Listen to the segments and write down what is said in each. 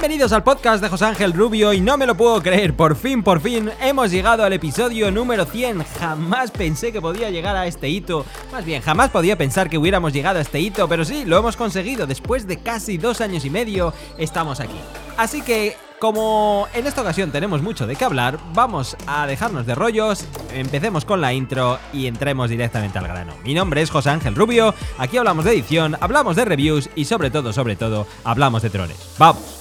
Bienvenidos al podcast de José Ángel Rubio y no me lo puedo creer, por fin, por fin hemos llegado al episodio número 100. Jamás pensé que podía llegar a este hito, más bien jamás podía pensar que hubiéramos llegado a este hito, pero sí, lo hemos conseguido, después de casi dos años y medio estamos aquí. Así que como en esta ocasión tenemos mucho de qué hablar, vamos a dejarnos de rollos, empecemos con la intro y entremos directamente al grano. Mi nombre es José Ángel Rubio, aquí hablamos de edición, hablamos de reviews y sobre todo, sobre todo, hablamos de trones. ¡Vamos!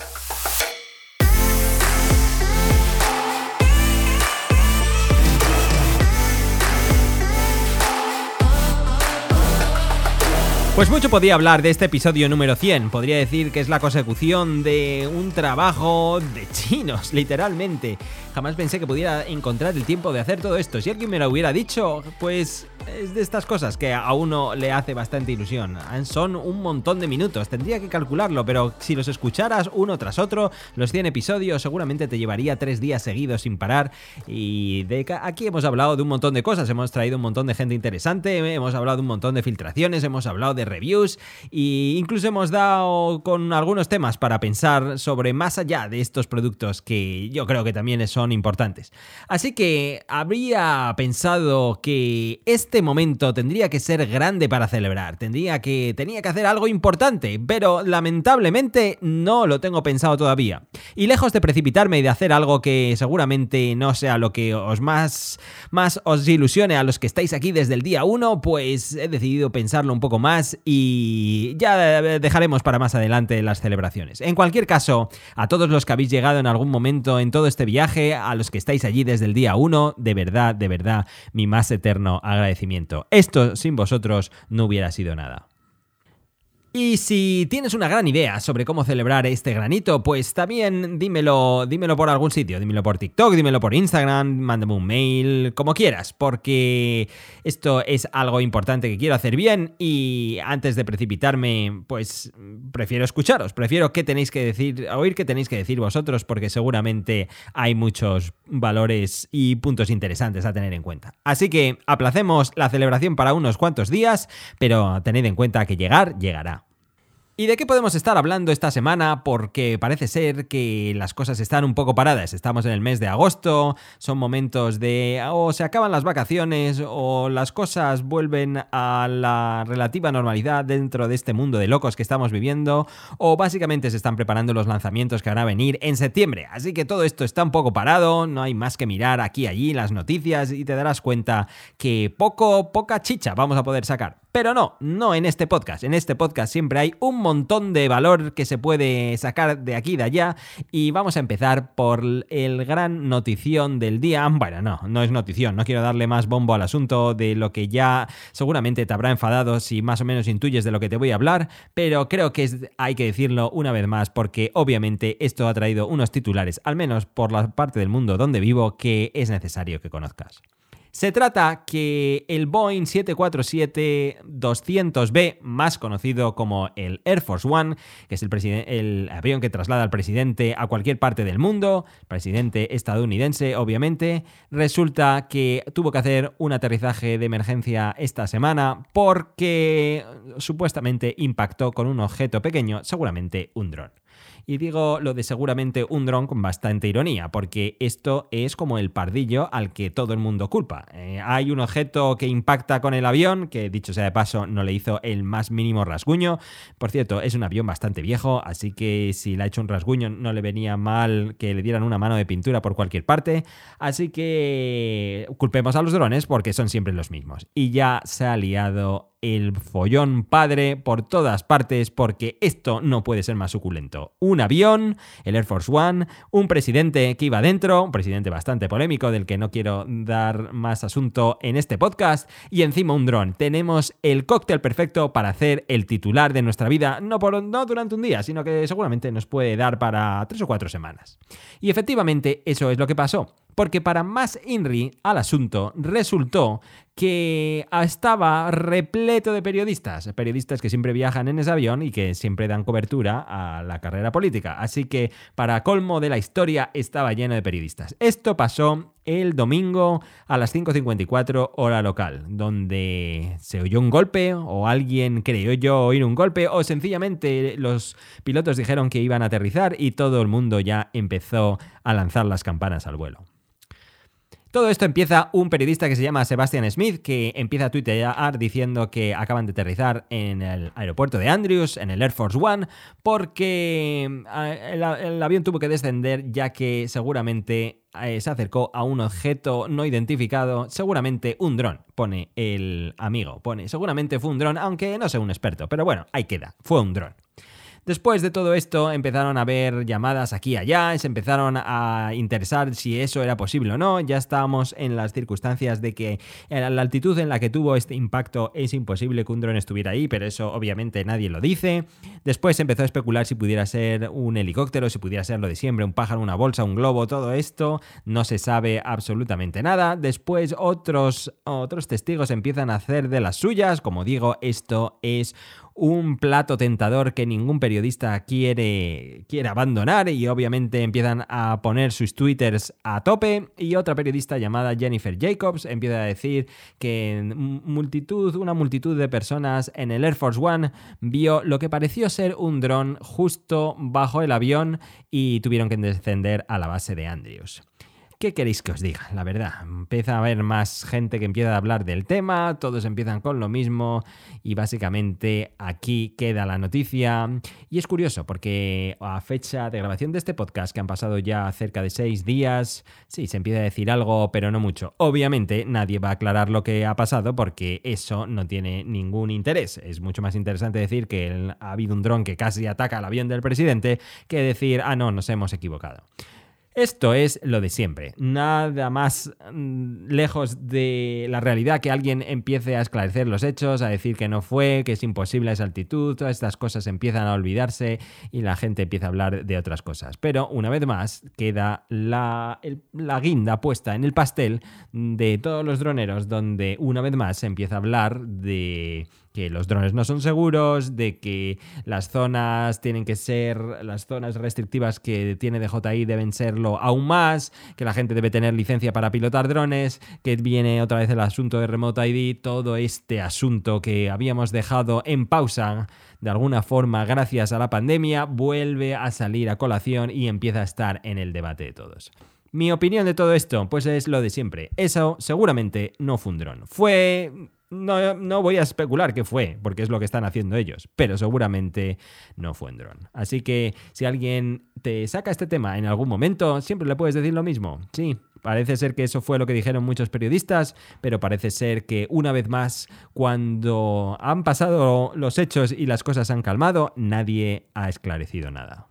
Pues mucho podía hablar de este episodio número 100. Podría decir que es la consecución de un trabajo de chinos, literalmente. Jamás pensé que pudiera encontrar el tiempo de hacer todo esto. Si alguien me lo hubiera dicho, pues es de estas cosas que a uno le hace bastante ilusión. Son un montón de minutos, tendría que calcularlo, pero si los escucharas uno tras otro, los 100 episodios seguramente te llevaría tres días seguidos sin parar. Y de aquí hemos hablado de un montón de cosas, hemos traído un montón de gente interesante, hemos hablado de un montón de filtraciones, hemos hablado de reviews e incluso hemos dado con algunos temas para pensar sobre más allá de estos productos que yo creo que también son importantes. Así que habría pensado que este momento tendría que ser grande para celebrar, tendría que tenía que hacer algo importante, pero lamentablemente no lo tengo pensado todavía. Y lejos de precipitarme y de hacer algo que seguramente no sea lo que os más más os ilusione a los que estáis aquí desde el día 1, pues he decidido pensarlo un poco más y ya dejaremos para más adelante las celebraciones. En cualquier caso, a todos los que habéis llegado en algún momento en todo este viaje, a los que estáis allí desde el día 1, de verdad, de verdad, mi más eterno agradecimiento. Esto sin vosotros no hubiera sido nada. Y si tienes una gran idea sobre cómo celebrar este granito, pues también dímelo, dímelo por algún sitio, dímelo por TikTok, dímelo por Instagram, mándame un mail, como quieras, porque esto es algo importante que quiero hacer bien y antes de precipitarme, pues prefiero escucharos, prefiero qué tenéis que decir, oír qué tenéis que decir vosotros, porque seguramente hay muchos valores y puntos interesantes a tener en cuenta. Así que aplacemos la celebración para unos cuantos días, pero tened en cuenta que llegar, llegará. ¿Y de qué podemos estar hablando esta semana? Porque parece ser que las cosas están un poco paradas. Estamos en el mes de agosto, son momentos de o se acaban las vacaciones o las cosas vuelven a la relativa normalidad dentro de este mundo de locos que estamos viviendo o básicamente se están preparando los lanzamientos que van a venir en septiembre. Así que todo esto está un poco parado, no hay más que mirar aquí y allí las noticias y te darás cuenta que poco, poca chicha vamos a poder sacar. Pero no, no en este podcast. En este podcast siempre hay un montón de valor que se puede sacar de aquí y de allá. Y vamos a empezar por el gran notición del día. Bueno, no, no es notición. No quiero darle más bombo al asunto de lo que ya seguramente te habrá enfadado si más o menos intuyes de lo que te voy a hablar. Pero creo que hay que decirlo una vez más porque obviamente esto ha traído unos titulares, al menos por la parte del mundo donde vivo, que es necesario que conozcas. Se trata que el Boeing 747-200B, más conocido como el Air Force One, que es el, el, avión que traslada al presidente a cualquier parte del mundo, presidente estadounidense obviamente, resulta que tuvo que hacer un aterrizaje de emergencia esta semana porque supuestamente impactó con un objeto pequeño, seguramente un dron. Y digo lo de seguramente un dron con bastante ironía, porque esto es como el pardillo al que todo el mundo culpa. Eh, hay un objeto que impacta con el avión, que dicho sea de paso no le hizo el más mínimo rasguño. Por cierto, es un avión bastante viejo, así que si le ha hecho un rasguño no le venía mal que le dieran una mano de pintura por cualquier parte. Así que culpemos a los drones porque son siempre los mismos. Y ya se ha liado el follón padre por todas partes porque esto no puede ser más suculento. Un avión, el Air Force One, un presidente que iba dentro, un presidente bastante polémico del que no quiero dar más asunto en este podcast, y encima un dron. Tenemos el cóctel perfecto para hacer el titular de nuestra vida, no, por, no durante un día, sino que seguramente nos puede dar para tres o cuatro semanas. Y efectivamente eso es lo que pasó porque para más INRI al asunto resultó que estaba repleto de periodistas, periodistas que siempre viajan en ese avión y que siempre dan cobertura a la carrera política. Así que, para colmo de la historia, estaba lleno de periodistas. Esto pasó el domingo a las 5.54 hora local, donde se oyó un golpe o alguien creyó yo oír un golpe o sencillamente los pilotos dijeron que iban a aterrizar y todo el mundo ya empezó a lanzar las campanas al vuelo. Todo esto empieza un periodista que se llama Sebastian Smith, que empieza a tuitear diciendo que acaban de aterrizar en el aeropuerto de Andrews, en el Air Force One, porque eh, el, avión tuvo que descender ya que seguramente eh, se acercó a un objeto no identificado, seguramente un dron, pone el amigo, pone, seguramente fue un dron, aunque no soy un experto, pero bueno, ahí queda, fue un dron. Después de todo esto empezaron a haber llamadas aquí y allá, se empezaron a interesar si eso era posible o no, ya estábamos en las circunstancias de que la altitud en la que tuvo este impacto es imposible que un dron estuviera ahí, pero eso obviamente nadie lo dice. Después se empezó a especular si pudiera ser un helicóptero, si pudiera ser lo de siempre, un pájaro, una bolsa, un globo, todo esto, no se sabe absolutamente nada. Después otros, otros testigos empiezan a hacer de las suyas, como digo, esto es un plato tentador que ningún periodista quiere, quiere abandonar y obviamente empiezan a poner sus twitters a tope y otra periodista llamada Jennifer Jacobs empieza a decir que multitud, una multitud de personas en el Air Force One vio lo que pareció ser un dron justo bajo el avión y tuvieron que descender a la base de Andrews. ¿Qué queréis que os diga? La verdad, empieza a haber más gente que empieza a hablar del tema, todos empiezan con lo mismo y básicamente aquí queda la noticia. Y es curioso porque a fecha de grabación de este podcast, que han pasado ya cerca de seis días, sí, se empieza a decir algo, pero no mucho. Obviamente nadie va a aclarar lo que ha pasado porque eso no tiene ningún interés. Es mucho más interesante decir que ha habido un dron que casi ataca al avión del presidente que decir, ah, no, nos hemos equivocado. Esto es lo de siempre. Nada más mm, lejos de la realidad que alguien empiece a esclarecer los hechos, a decir que no fue, que es imposible esa altitud, todas estas cosas empiezan a olvidarse y la gente empieza a hablar de otras cosas. Pero una vez más queda la, la guinda puesta en el pastel de todos los droneros donde una vez más se empieza a hablar de que los drones no son seguros, de que las zonas tienen que ser, las zonas restrictivas que tiene DJI deben serlo aún más, que la gente debe tener licencia para pilotar drones, que viene otra vez el asunto de Remote ID, todo este asunto que habíamos dejado en pausa de alguna forma gracias a la pandemia, vuelve a salir a colación y empieza a estar en el debate de todos. Mi opinión de todo esto, pues es lo de siempre. Eso seguramente no fue un dron. Fue no, no, voy a especular qué fue, porque es lo que están haciendo ellos, pero seguramente no fue un dron. Así que si alguien te saca este tema en algún momento, siempre le puedes decir lo mismo. Sí, parece ser que eso fue lo que dijeron muchos periodistas, pero parece ser que una vez más, cuando han pasado los hechos y las cosas han calmado, nadie ha esclarecido nada.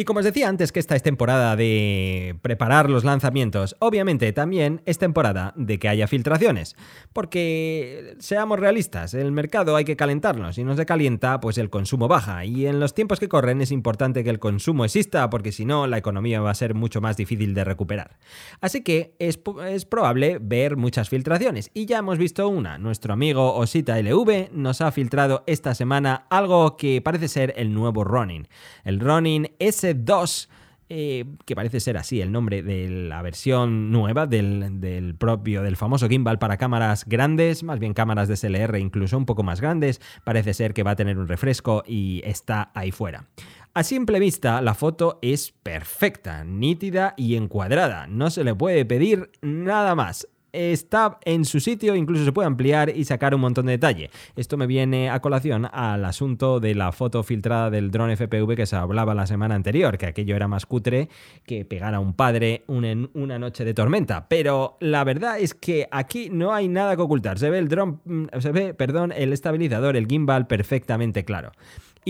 Y como os decía antes que esta es temporada de preparar los lanzamientos, obviamente también es temporada de que haya filtraciones. Porque seamos realistas, el mercado hay que calentarlo. Si no se calienta, pues el consumo baja. Y en los tiempos que corren es importante que el consumo exista, porque si no, la economía va a ser mucho más difícil de recuperar. Así que es, es probable ver muchas filtraciones. Y ya hemos visto una. Nuestro amigo Osita LV nos ha filtrado esta semana algo que parece ser el nuevo Ronin. El Ronin S 2, eh, que parece ser así el nombre de la versión nueva del, propio, del famoso gimbal para cámaras grandes, más bien cámaras de SLR incluso un poco más grandes, parece ser que va a tener un refresco y está ahí fuera. A simple vista, la foto es perfecta, nítida y encuadrada. No se le puede pedir nada más está en su sitio, incluso se puede ampliar y sacar un montón de detalle. Esto me viene a colación al asunto de la foto filtrada del dron FPV que se hablaba la semana anterior, que aquello era más cutre que pegar a un padre una noche de tormenta. Pero la verdad es que aquí no hay nada que ocultar. Se ve el dron, mm, se ve, perdón, el estabilizador, el gimbal perfectamente claro.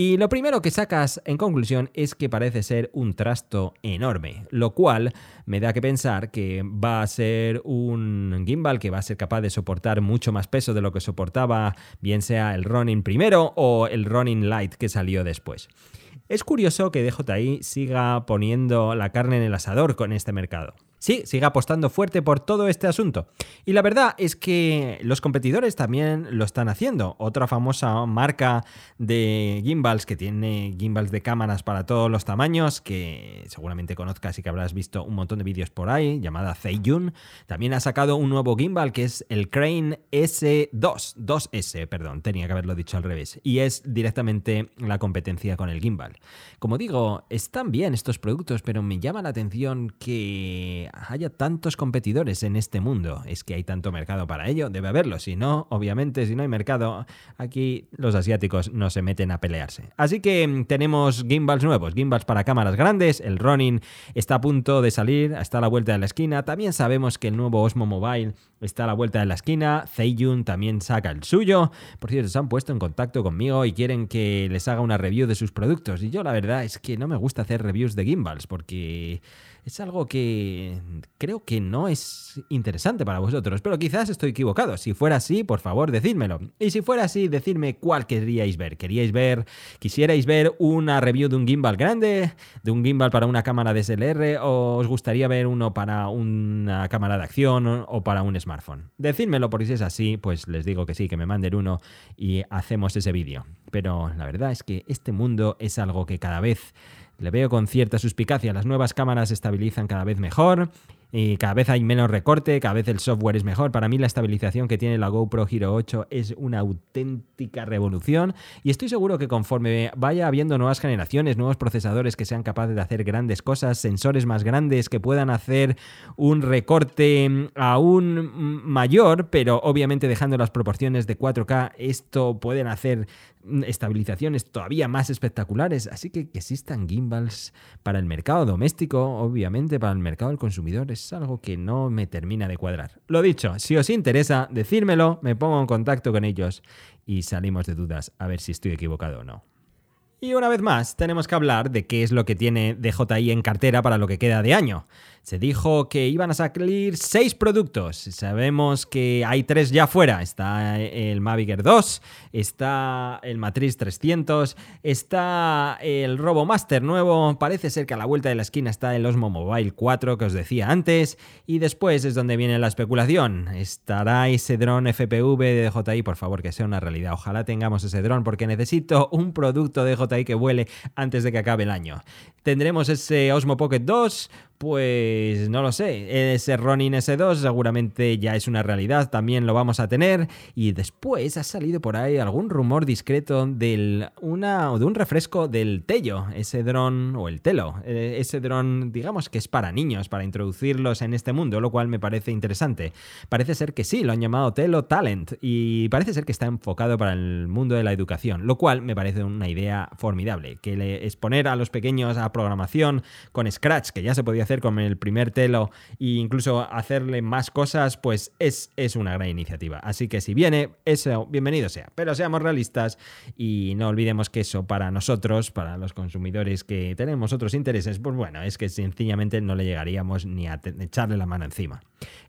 Y lo primero que sacas en conclusión es que parece ser un trasto enorme, lo cual me da que pensar que va a ser un gimbal que va a ser capaz de soportar mucho más peso de lo que soportaba bien sea el Ronin primero o el Ronin Light que salió después. Es curioso que DJI siga poniendo la carne en el asador con este mercado. Sí, sigue apostando fuerte por todo este asunto. Y la verdad es que los competidores también lo están haciendo. Otra famosa marca de gimbals que tiene gimbals de cámaras para todos los tamaños, que seguramente conozcas y que habrás visto un montón de vídeos por ahí, llamada Zeiyun, también ha sacado un nuevo gimbal que es el Crane S2, 2S, perdón, tenía que haberlo dicho al revés, y es directamente la competencia con el gimbal. Como digo, están bien estos productos, pero me llama la atención que haya tantos competidores en este mundo. Es que hay tanto mercado para ello, debe haberlo. Si no, obviamente, si no hay mercado, aquí los asiáticos no se meten a pelearse. Así que mm, tenemos gimbals nuevos, gimbals para cámaras grandes. El Ronin está a punto de salir, está a la vuelta de la esquina. También sabemos que el nuevo Osmo Mobile está a la vuelta de la esquina. Zeiyun también saca el suyo. Por cierto, se han puesto en contacto conmigo y quieren que les haga una review de sus productos. Y yo la verdad es que no me gusta hacer reviews de gimbals porque es algo que creo que no es interesante para vosotros, pero quizás estoy equivocado. Si fuera así, por favor, decídmelo. Y si fuera así, decidme cuál queríais ver. ¿Queríais ver, quisierais ver una review de un gimbal grande, de un gimbal para una cámara DSLR, o os gustaría ver uno para una cámara de acción o para un smartphone? Decídmelo, porque si es así, pues les digo que sí, que me manden uno y hacemos ese vídeo. Pero la verdad es que este mundo es algo que cada vez le veo con cierta suspicacia. Las nuevas cámaras estabilizan cada vez mejor y cada vez hay menos recorte, cada vez el software es mejor. Para mí la estabilización que tiene la GoPro Hero 8 es una auténtica revolución y estoy seguro que conforme vaya habiendo nuevas generaciones, nuevos procesadores que sean capaces de hacer grandes cosas, sensores más grandes que puedan hacer un recorte aún mayor, pero obviamente dejando las proporciones de 4K, esto pueden hacer estabilizaciones todavía más espectaculares. Así que que existan gimbals para el mercado doméstico, obviamente para el mercado del consumidor, es algo que no me termina de cuadrar. Lo dicho, si os interesa, decírmelo, me pongo en contacto con ellos y salimos de dudas a ver si estoy equivocado o no. Y una vez más, tenemos que hablar de qué es lo que tiene DJI en cartera para lo que queda de año. Se dijo que iban a salir seis productos. Sabemos que hay tres ya fuera. Está el Mavic Air 2, está el Matrix 300, está el RoboMaster nuevo. Parece ser que a la vuelta de la esquina está el Osmo Mobile 4 que os decía antes. Y después es donde viene la especulación. ¿Estará ese dron FPV de DJI? Por favor, que sea una realidad. Ojalá tengamos ese dron porque necesito un producto de DJI que vuele antes de que acabe el año. Tendremos ese Osmo Pocket 2, pues no lo sé, ese Ronin S2 seguramente ya es una realidad, también lo vamos a tener. Y después ha salido por ahí algún rumor discreto del una, de un refresco del Tello, ese dron, o el Telo, eh, ese dron, digamos que es para niños, para introducirlos en este mundo, lo cual me parece interesante. Parece ser que sí, lo han llamado Telo Talent, y parece ser que está enfocado para el mundo de la educación, lo cual me parece una idea formidable, que le exponer a los pequeños a programación con Scratch, que ya se podía con el primer telo e incluso hacerle más cosas, pues es, es una gran iniciativa. Así que si viene, eso, bienvenido sea. Pero seamos realistas y no olvidemos que eso para nosotros, para los consumidores que tenemos otros intereses, pues bueno, es que sencillamente no le llegaríamos ni a echarle la mano encima.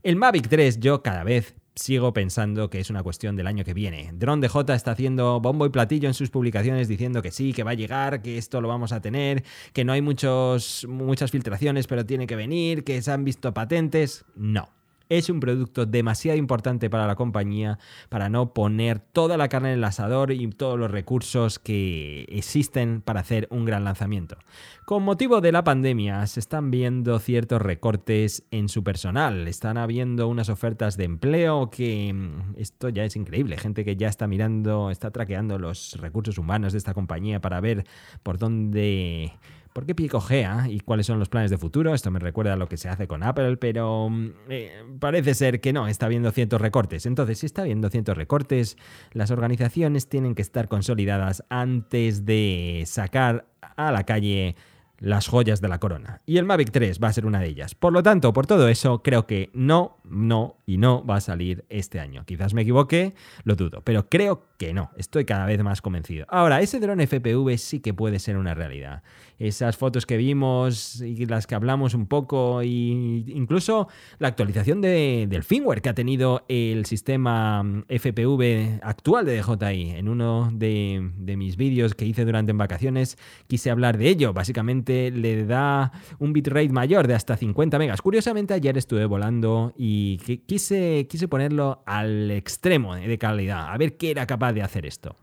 El Mavic 3 yo cada vez sigo pensando que es una cuestión del año que viene. Drone DJ está haciendo bombo y platillo en sus publicaciones diciendo que sí, que va a llegar, que esto lo vamos a tener, que no hay muchos, muchas filtraciones, pero tiene que venir, que se han visto patentes. No es un producto demasiado importante para la compañía para no poner toda la carne en el asador y todos los recursos que existen para hacer un gran lanzamiento. Con motivo de la pandemia se están viendo ciertos recortes en su personal, están habiendo unas ofertas de empleo que mm, esto ya es increíble, gente que ya está mirando, está traqueando los recursos humanos de esta compañía para ver por dónde ¿Por qué picojea y cuáles son los planes de futuro? Esto me recuerda a lo que se hace con Apple, pero mm, eh, parece ser que no, está habiendo ciertos recortes. Entonces, si está habiendo ciertos recortes, las organizaciones tienen que estar consolidadas antes de sacar a la calle las joyas de la corona. Y el Mavic 3 va a ser una de ellas. Por lo tanto, por todo eso, creo que no, no y no va a salir este año. Quizás me equivoque, lo dudo, pero creo que no. Estoy cada vez más convencido. Ahora, ese dron FPV sí que puede ser una realidad. Esas fotos que vimos y las que hablamos un poco, e incluso la actualización del firmware que ha tenido el sistema FPV actual de DJI. En uno de, de mis vídeos que hice durante en vacaciones quise hablar de ello. Básicamente le da un bitrate mayor de hasta 50 megas. Curiosamente ayer estuve volando y quise, quise ponerlo al extremo de calidad, a ver qué era capaz de hacer esto.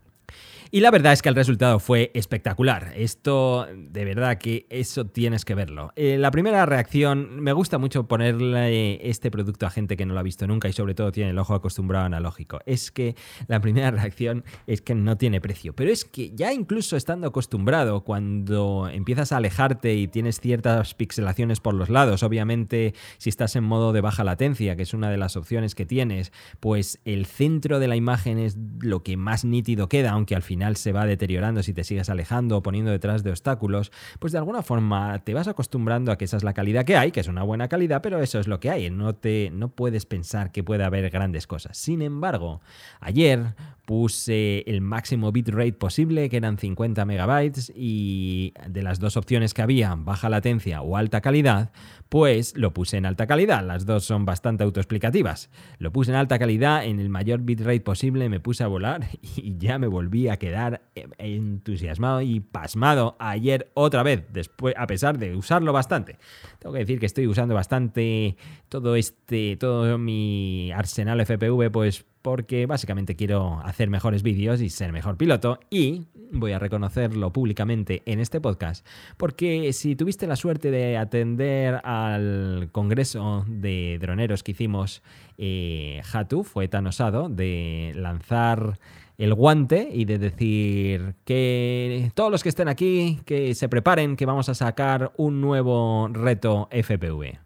Y la verdad es que el resultado fue espectacular. Esto, de verdad que eso tienes que verlo. Eh, la primera reacción, me gusta mucho ponerle este producto a gente que no lo ha visto nunca y sobre todo tiene el ojo acostumbrado analógico. Es que la primera reacción es que no tiene precio. Pero es que ya incluso estando acostumbrado, cuando empiezas a alejarte y tienes ciertas pixelaciones por los lados, obviamente si estás en modo de baja latencia, que es una de las opciones que tienes, pues el centro de la imagen es lo que más nítido queda, aunque al final se va deteriorando si te sigues alejando o poniendo detrás de obstáculos, pues de alguna forma te vas acostumbrando a que esa es la calidad que hay, que es una buena calidad, pero eso es lo que hay, no, te, no puedes pensar que puede haber grandes cosas. Sin embargo, ayer puse el máximo bitrate posible, que eran 50 megabytes, y de las dos opciones que había, baja latencia o alta calidad, pues lo puse en alta calidad. Las dos son bastante autoexplicativas. Lo puse en alta calidad, en el mayor bitrate posible, me puse a volar y ya me volví a quedar entusiasmado y pasmado ayer otra vez, después, a pesar de usarlo bastante. Tengo que decir que estoy usando bastante todo este, todo mi arsenal FPV, pues porque básicamente quiero hacer mejores vídeos y ser mejor piloto y voy a reconocerlo públicamente en este podcast, porque si tuviste la suerte de atender al congreso de droneros que hicimos, eh, Hatu fue tan osado de lanzar el guante y de decir que todos los que estén aquí, que se preparen, que vamos a sacar un nuevo reto FPV.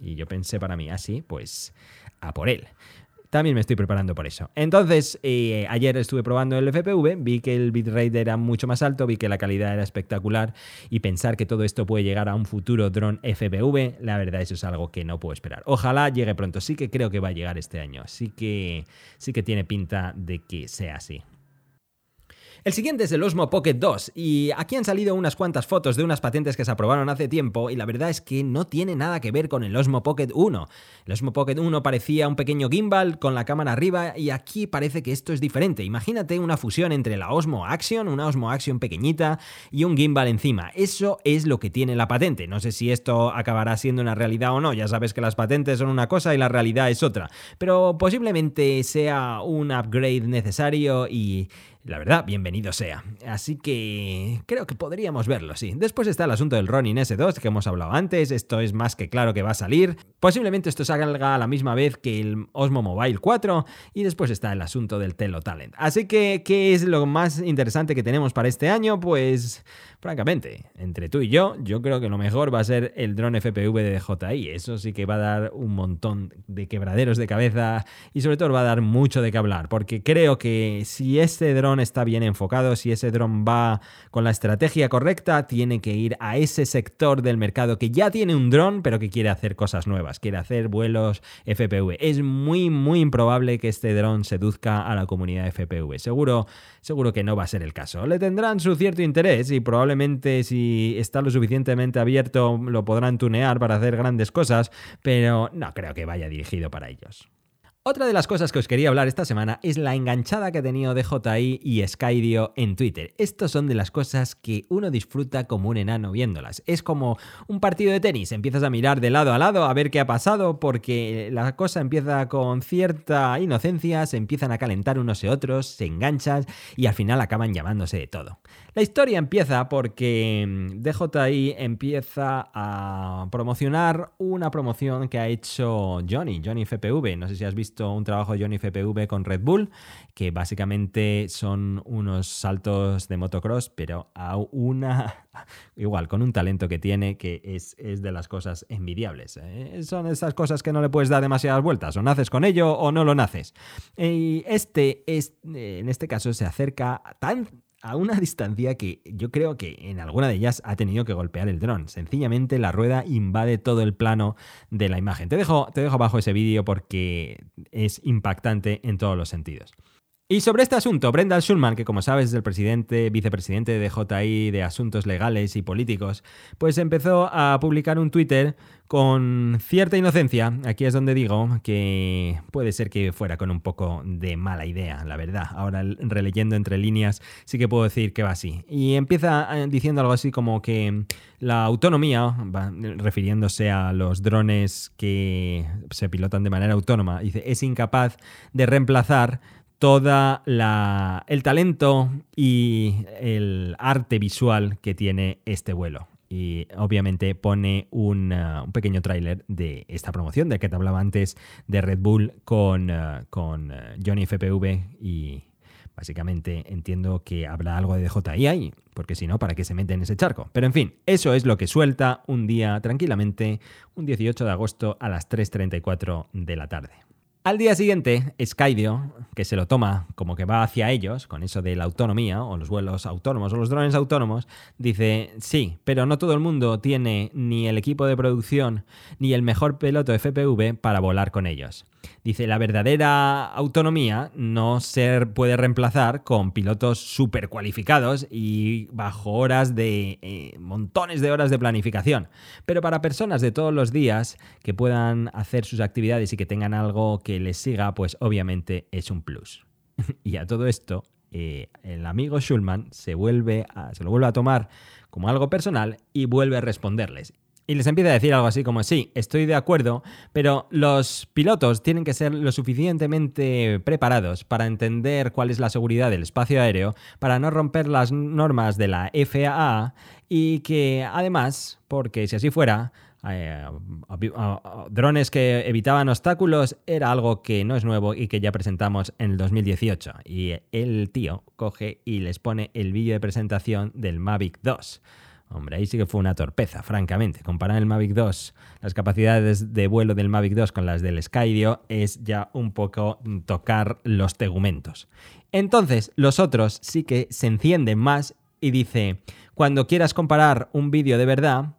Y yo pensé para mí, así, ah, pues a por él. También me estoy preparando por eso. Entonces, eh, ayer estuve probando el FPV, vi que el bitrate era mucho más alto, vi que la calidad era espectacular y pensar que todo esto puede llegar a un futuro dron FPV, la verdad eso es algo que no puedo esperar. Ojalá llegue pronto, sí que creo que va a llegar este año, sí que, sí que tiene pinta de que sea así. El siguiente es el Osmo Pocket 2 y aquí han salido unas cuantas fotos de unas patentes que se aprobaron hace tiempo y la verdad es que no tiene nada que ver con el Osmo Pocket 1. El Osmo Pocket 1 parecía un pequeño gimbal con la cámara arriba y aquí parece que esto es diferente. Imagínate una fusión entre la Osmo Action, una Osmo Action pequeñita y un gimbal encima. Eso es lo que tiene la patente. No sé si esto acabará siendo una realidad o no. Ya sabes que las patentes son una cosa y la realidad es otra. Pero posiblemente sea un upgrade necesario y la verdad, bienvenido sea. Así que creo que podríamos verlo, sí. Después está el asunto del Ronin S2 que hemos hablado antes, esto es más que claro que va a salir. Posiblemente esto salga a la misma vez que el Osmo Mobile 4 y después está el asunto del Telo Talent. Así que, ¿qué es lo más interesante que tenemos para este año? Pues francamente, entre tú y yo, yo creo que lo mejor va a ser el drone FPV de DJI. Eso sí que va a dar un montón de quebraderos de cabeza y sobre todo va a dar mucho de qué hablar, porque creo que si este dron está bien enfocado, si ese dron va con la estrategia correcta, tiene que ir a ese sector del mercado que ya tiene un dron, pero que quiere hacer cosas nuevas, quiere hacer vuelos FPV. Es muy, muy improbable que este dron seduzca a la comunidad FPV. Seguro, seguro que no va a ser el caso. Le tendrán su cierto interés y probablemente probablemente si está lo suficientemente abierto lo podrán tunear para hacer grandes cosas, pero no creo que vaya dirigido para ellos. Otra de las cosas que os quería hablar esta semana es la enganchada que ha tenido DJI y Skydio en Twitter. Estos son de las cosas que uno disfruta como un enano viéndolas. Es como un partido de tenis, empiezas a mirar de lado a lado a ver qué ha pasado porque la cosa empieza con cierta inocencia, se empiezan a calentar unos y otros, se enganchan y al final acaban llamándose de todo. La historia empieza porque mm, DJI empieza a promocionar una promoción que ha hecho Johnny, Johnny FPV, no sé si has visto un trabajo de Johnny FPV con Red Bull, que básicamente son unos saltos de motocross, pero a una, igual, con un talento que tiene que es, de las cosas envidiables. ¿eh? Son esas cosas que no le puedes dar demasiadas vueltas, o naces con ello o no lo naces. Y este, es, en este caso se acerca tan a una distancia que yo creo que en alguna de ellas ha tenido que golpear el dron. Sencillamente la rueda invade todo el plano de la imagen. Te dejo, te dejo abajo ese vídeo porque es impactante en todos los sentidos. Y sobre este asunto, Brendan Schulman, que como sabes es el presidente, vicepresidente de DJI de Asuntos Legales y Políticos, pues empezó a publicar un Twitter con cierta inocencia. Aquí es donde digo que puede ser que fuera con un poco de mala idea, la verdad. Ahora releyendo entre líneas sí que puedo decir que va así. Y empieza eh, diciendo algo así como que la autonomía, refiriéndose a los drones que se pilotan de manera autónoma, dice, es incapaz de reemplazar toda la, el talento y el arte visual que tiene este vuelo. Y obviamente pone un, uh, un pequeño tráiler de esta promoción de que te hablaba antes de Red Bull con, uh, con uh, Johnny FPV y básicamente entiendo que habrá algo de DJI ahí, porque si no, ¿para qué se mete en ese charco? Pero en fin, eso es lo que suelta un día tranquilamente, un 18 de agosto a las 3.34 de la tarde. Al día siguiente, Skydio, que se lo toma como que va hacia ellos, con eso de la autonomía, o los vuelos autónomos, o los drones autónomos, dice, sí, pero no todo el mundo tiene ni el equipo de producción, ni el mejor piloto FPV para volar con ellos. Dice, la verdadera autonomía no se puede reemplazar con pilotos súper cualificados y bajo horas de eh, montones de horas de planificación. Pero para personas de todos los días que puedan hacer sus actividades y que tengan algo que les siga, pues obviamente es un plus. y a todo esto, eh, el amigo Schulman se, vuelve se lo vuelve a tomar como algo personal y vuelve a responderles y les empieza a decir algo así como, sí, estoy de acuerdo, pero los pilotos tienen que ser lo suficientemente preparados para entender cuál es la seguridad del espacio aéreo, para no romper las normas de la FAA y que además, porque si así fuera, eh, drones que evitaban obstáculos era algo que no es nuevo y que ya presentamos en el 2018. Y el tío coge y les pone el vídeo de presentación del Mavic 2. Hombre, ahí sí que fue una torpeza, francamente. Comparar el Mavic 2, las capacidades de vuelo del Mavic 2 con las del Skydio es ya un poco tocar los tegumentos. Entonces, los otros sí que se encienden más y dice, cuando quieras comparar un vídeo de verdad,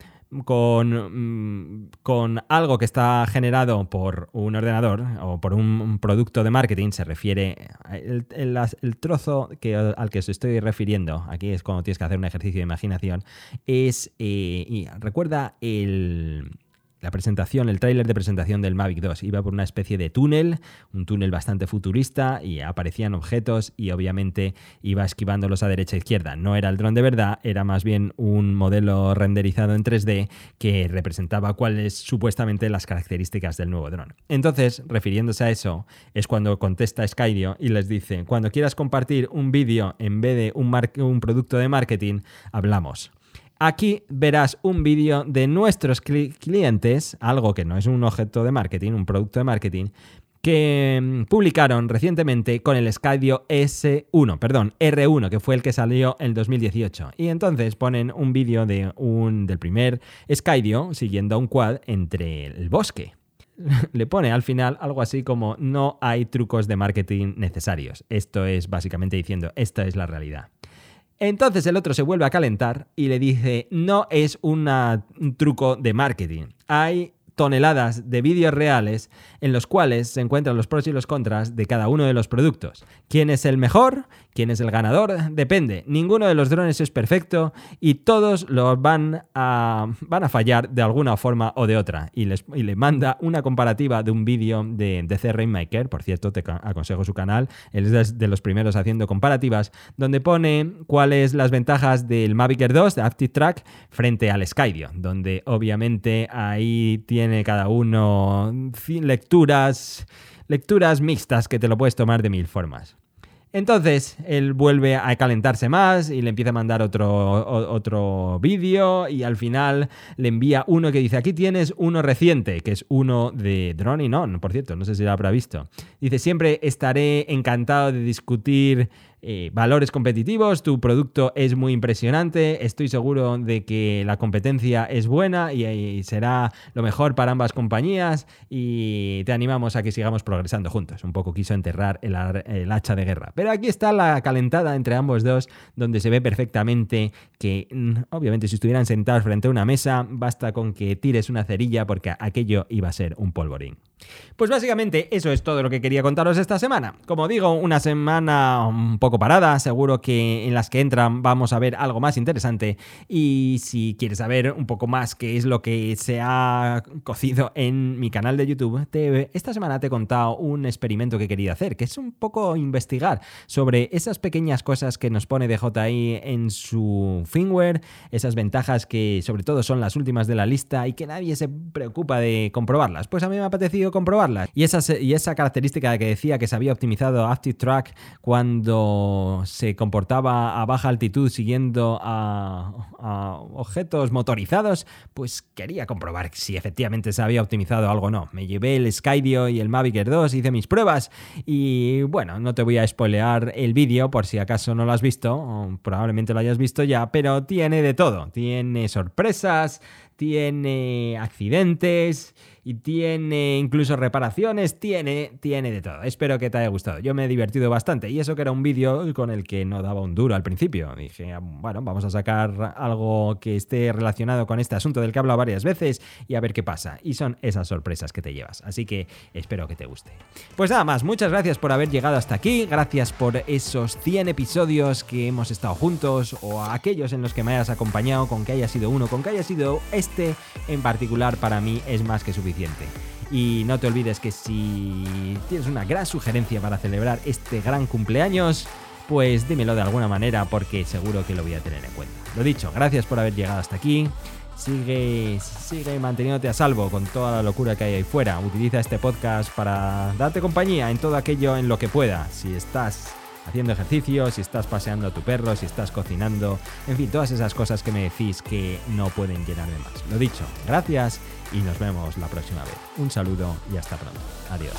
con, mm, con, algo que está generado por un ordenador o por un, producto de marketing, se refiere el, el, trozo que, al que os estoy refiriendo, aquí es cuando tienes que hacer un ejercicio de imaginación, es, eh, y recuerda el, la presentación, el tráiler de presentación del Mavic 2 iba por una especie de túnel, un túnel bastante futurista y aparecían objetos y obviamente iba esquivándolos a derecha e izquierda. No era el dron de verdad, era más bien un modelo renderizado en 3D que representaba cuáles supuestamente las características del nuevo dron. Entonces, refiriéndose a eso, es cuando contesta Skydio y les dice, cuando quieras compartir un vídeo en vez de un, un producto de marketing, hablamos. Aquí verás un vídeo de nuestros clientes, algo que no es un objeto de marketing, un producto de marketing, que mm, publicaron recientemente con el Skydio S1, perdón, R1, que fue el que salió en 2018. Y entonces ponen un vídeo de un, del primer Skydio siguiendo a un quad entre el bosque. Le pone al final algo así como no hay trucos de marketing necesarios. Esto es básicamente diciendo, esta es la realidad. Entonces el otro se vuelve a calentar y le dice, no es un truco de marketing. Hay toneladas de vídeos reales en los cuales se encuentran los pros y los contras de cada uno de los productos. ¿Quién es el mejor? ¿Quién es el ganador? Depende. Ninguno de los drones es perfecto y todos los van a, van a fallar de alguna forma o de otra. Y, les, le manda una comparativa de un vídeo de, de C. Rainmaker, por cierto, te aconsejo su canal, él es de los primeros haciendo comparativas, donde pone cuáles las ventajas del Mavic Air 2 de Active Track frente al Skydio, donde obviamente ahí tiene cada uno lecturas, lecturas mixtas que te lo puedes tomar de mil formas. Entonces él vuelve a calentarse más y le empieza a mandar otro, otro vídeo y al final le envía uno que dice, aquí tienes uno reciente, que es uno de Drone y no, por cierto, no sé si lo habrá visto. Dice, siempre estaré encantado de discutir eh, valores competitivos, tu producto es muy impresionante, estoy seguro de que la competencia es buena y, será lo mejor para ambas compañías y te animamos a que sigamos progresando juntos. Un poco quiso enterrar el, el hacha de guerra. Pero aquí está la calentada entre ambos dos, donde se ve perfectamente que, mm, obviamente, si estuvieran sentados frente a una mesa, basta con que tires una cerilla porque aquello iba a ser un polvorín. Pues básicamente eso es todo lo que quería contaros esta semana. Como digo, una semana un poco parada, seguro que en las que entran vamos a ver algo más interesante y si quieres saber un poco más qué es lo que se ha cocido en mi canal de YouTube, esta semana te he contado un experimento que quería hacer, que es un poco investigar sobre esas pequeñas cosas que nos pone DJI en su firmware, esas ventajas que sobre todo son las últimas de la lista y que nadie se preocupa de comprobarlas. Pues a mí me ha apetecido comprobarla. Y esa, y esa característica que decía que se había optimizado Active Track se comportaba a baja altitud siguiendo a, objetos motorizados, pues quería comprobar si efectivamente se había optimizado algo o no. Me llevé el Skydio y el Mavic Air 2, hice mis pruebas y bueno, no te voy a spoilear el vídeo por si acaso no lo has visto, probablemente lo hayas visto ya, pero tiene de todo. Tiene sorpresas, tiene accidentes y tiene incluso reparaciones, tiene, tiene de todo. Espero que te haya gustado. Yo me he divertido bastante y eso que era un vídeo con el que no daba un duro al principio. Dije, bueno, vamos a sacar algo que esté relacionado con este asunto del que he hablado varias veces y a ver qué pasa. Y son esas sorpresas que te llevas. Así que espero que te guste. Pues nada más, muchas gracias por haber llegado hasta aquí. Gracias por esos 100 episodios que hemos estado juntos o aquellos en los que me hayas acompañado, con que haya sido uno, con que haya sido este en particular para mí es más que suficiente y no te olvides que si tienes una gran sugerencia para celebrar este gran cumpleaños, pues dímelo de alguna manera porque seguro que lo voy a tener en cuenta. Lo dicho, gracias por haber llegado hasta aquí. Sigue, sigue manteniéndote a salvo con toda la locura que hay ahí fuera. Utiliza este podcast para darte compañía en todo aquello en lo que pueda. Si estás haciendo ejercicio, si estás paseando a tu perro, si estás cocinando, en fin, todas esas cosas que me decís que no pueden llenarme más. Lo dicho, gracias y nos vemos la próxima vez. Un saludo y hasta pronto. Adiós.